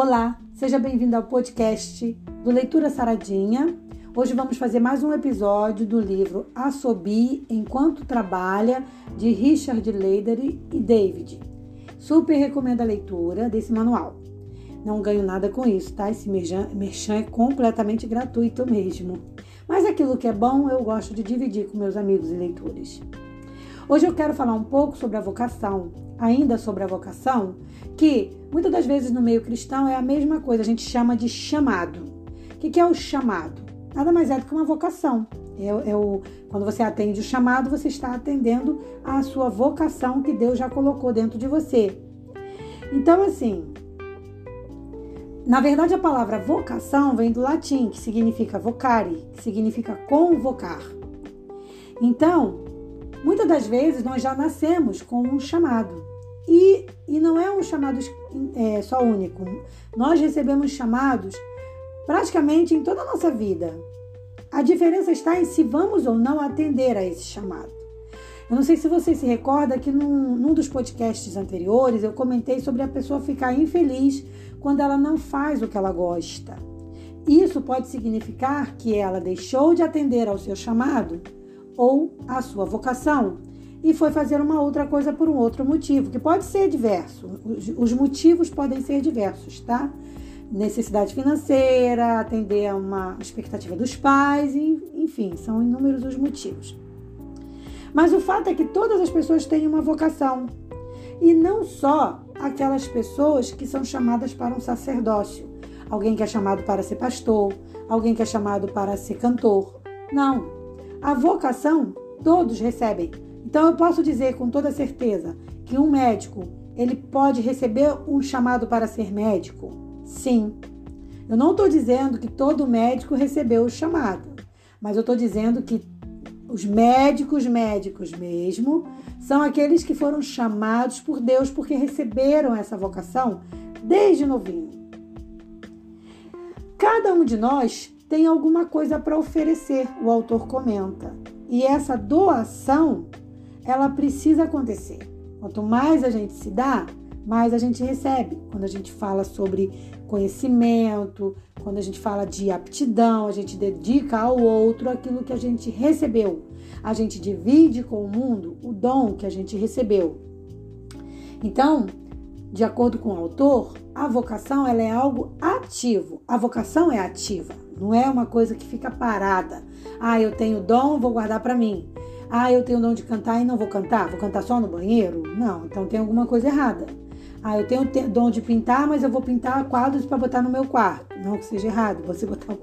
Olá, seja bem-vindo ao podcast do Leitura Saradinha. Hoje vamos fazer mais um episódio do livro Assobi Enquanto Trabalha, de Richard Leider e David. Super recomendo a leitura desse manual. Não ganho nada com isso, tá? Esse merchan é completamente gratuito mesmo. Mas aquilo que é bom eu gosto de dividir com meus amigos e leitores. Hoje eu quero falar um pouco sobre a vocação, ainda sobre a vocação, que muitas das vezes no meio cristão é a mesma coisa, a gente chama de chamado. O que é o chamado? Nada mais é do que uma vocação. É, é o, quando você atende o chamado, você está atendendo à sua vocação que Deus já colocou dentro de você. Então, assim, na verdade, a palavra vocação vem do latim, que significa vocare, que significa convocar. Então, muitas das vezes nós já nascemos com um chamado. E, e não é um chamado é, só único. Nós recebemos chamados praticamente em toda a nossa vida. A diferença está em se vamos ou não atender a esse chamado. Eu não sei se você se recorda que num, num dos podcasts anteriores eu comentei sobre a pessoa ficar infeliz quando ela não faz o que ela gosta. Isso pode significar que ela deixou de atender ao seu chamado ou à sua vocação e foi fazer uma outra coisa por um outro motivo, que pode ser diverso. Os motivos podem ser diversos, tá? Necessidade financeira, atender a uma expectativa dos pais, enfim, são inúmeros os motivos. Mas o fato é que todas as pessoas têm uma vocação. E não só aquelas pessoas que são chamadas para um sacerdócio. Alguém que é chamado para ser pastor, alguém que é chamado para ser cantor. Não. A vocação todos recebem. Então eu posso dizer com toda certeza que um médico, ele pode receber um chamado para ser médico? Sim. Eu não estou dizendo que todo médico recebeu o chamado, mas eu estou dizendo que os médicos médicos mesmo são aqueles que foram chamados por Deus porque receberam essa vocação desde novinho. Cada um de nós tem alguma coisa para oferecer, o autor comenta. E essa doação, ela precisa acontecer. Quanto mais a gente se dá, mais a gente recebe. Quando a gente fala sobre conhecimento, quando a gente fala de aptidão, a gente dedica ao outro aquilo que a gente recebeu. A gente divide com o mundo o dom que a gente recebeu. Então, de acordo com o autor, a vocação ela é algo ativo. A vocação é ativa, não é uma coisa que fica parada. Ah, eu tenho dom, vou guardar para mim. Ah, eu tenho dom de cantar e não vou cantar, vou cantar só no banheiro? Não, então tem alguma coisa errada. Ah, eu tenho dom de pintar, mas eu vou pintar quadros para botar no meu quarto. Não que seja errado você botar um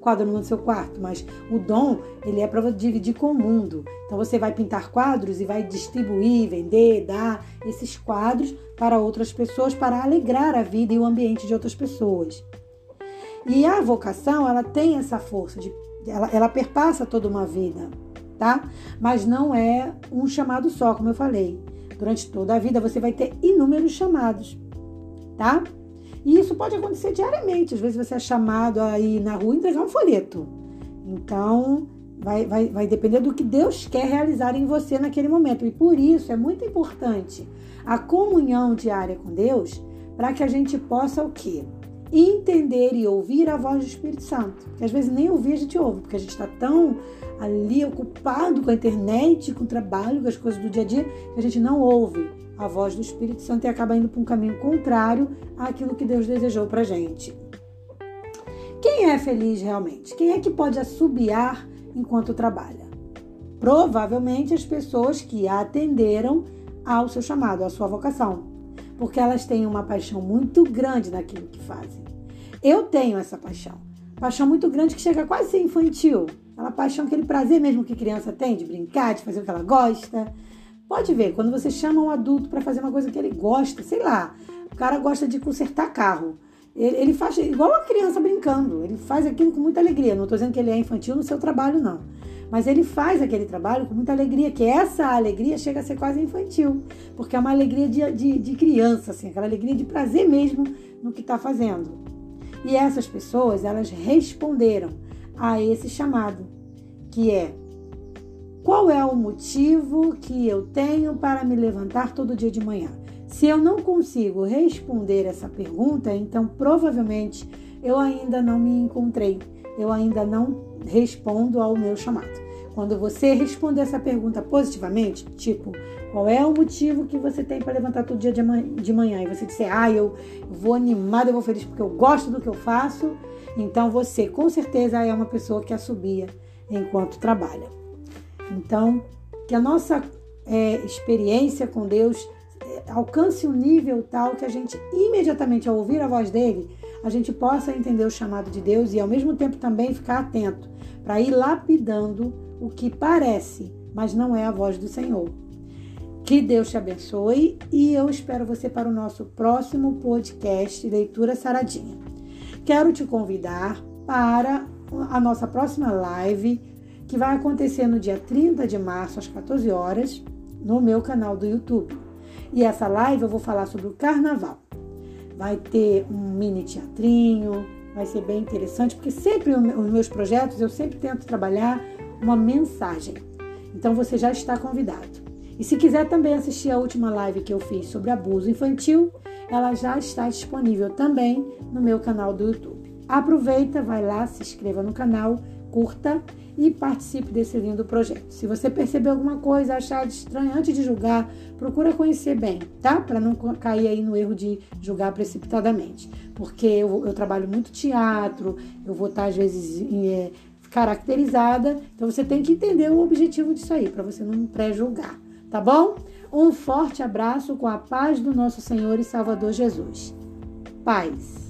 quadro no seu quarto, mas o dom, ele é para dividir com o mundo. Então você vai pintar quadros e vai distribuir, vender, dar esses quadros para outras pessoas para alegrar a vida e o ambiente de outras pessoas. E a vocação, ela tem essa força de ela, ela perpassa toda uma vida, tá? Mas não é um chamado só, como eu falei. Durante toda a vida você vai ter inúmeros chamados, tá? E isso pode acontecer diariamente. Às vezes você é chamado a ir na rua entregar um folheto. Então, vai, vai, vai depender do que Deus quer realizar em você naquele momento. E por isso é muito importante a comunhão diária com Deus para que a gente possa o quê? Entender e ouvir a voz do Espírito Santo. Que às vezes nem ouvir a gente ouve, porque a gente está tão ali ocupado com a internet, com o trabalho, com as coisas do dia a dia, que a gente não ouve a voz do Espírito Santo e acaba indo para um caminho contrário àquilo que Deus desejou para gente. Quem é feliz realmente? Quem é que pode assobiar enquanto trabalha? Provavelmente as pessoas que atenderam ao seu chamado, à sua vocação, porque elas têm uma paixão muito grande naquilo que fazem. Eu tenho essa paixão, paixão muito grande que chega quase a ser infantil. Aquela paixão, aquele prazer mesmo que criança tem de brincar, de fazer o que ela gosta. Pode ver, quando você chama um adulto para fazer uma coisa que ele gosta, sei lá, o cara gosta de consertar carro. Ele, ele faz igual uma criança brincando, ele faz aquilo com muita alegria. Não estou dizendo que ele é infantil no seu trabalho, não. Mas ele faz aquele trabalho com muita alegria, que essa alegria chega a ser quase infantil, porque é uma alegria de, de, de criança, assim, aquela alegria de prazer mesmo no que está fazendo. E essas pessoas, elas responderam a esse chamado, que é qual é o motivo que eu tenho para me levantar todo dia de manhã? Se eu não consigo responder essa pergunta, então provavelmente eu ainda não me encontrei, eu ainda não respondo ao meu chamado. Quando você responder essa pergunta positivamente, tipo, qual é o motivo que você tem para levantar todo dia de manhã? E você disser, ah, eu vou animado, eu vou feliz porque eu gosto do que eu faço. Então você, com certeza, é uma pessoa que assobia enquanto trabalha. Então, que a nossa é, experiência com Deus é, alcance um nível tal que a gente, imediatamente ao ouvir a voz dele, a gente possa entender o chamado de Deus e ao mesmo tempo também ficar atento para ir lapidando o que parece, mas não é a voz do Senhor. Que Deus te abençoe e eu espero você para o nosso próximo podcast Leitura Saradinha. Quero te convidar para a nossa próxima live, que vai acontecer no dia 30 de março, às 14 horas, no meu canal do YouTube. E essa live eu vou falar sobre o carnaval. Vai ter um mini teatrinho, vai ser bem interessante, porque sempre os meus projetos eu sempre tento trabalhar uma mensagem. Então você já está convidado. E se quiser também assistir a última live que eu fiz sobre abuso infantil, ela já está disponível também no meu canal do YouTube. Aproveita, vai lá, se inscreva no canal, curta e participe desse lindo projeto. Se você perceber alguma coisa, achar estranho antes de julgar, procura conhecer bem, tá? Para não cair aí no erro de julgar precipitadamente. Porque eu, eu trabalho muito teatro, eu vou estar às vezes é, caracterizada. Então você tem que entender o objetivo disso aí, para você não pré-julgar, tá bom? Um forte abraço com a paz do nosso Senhor e Salvador Jesus. Paz.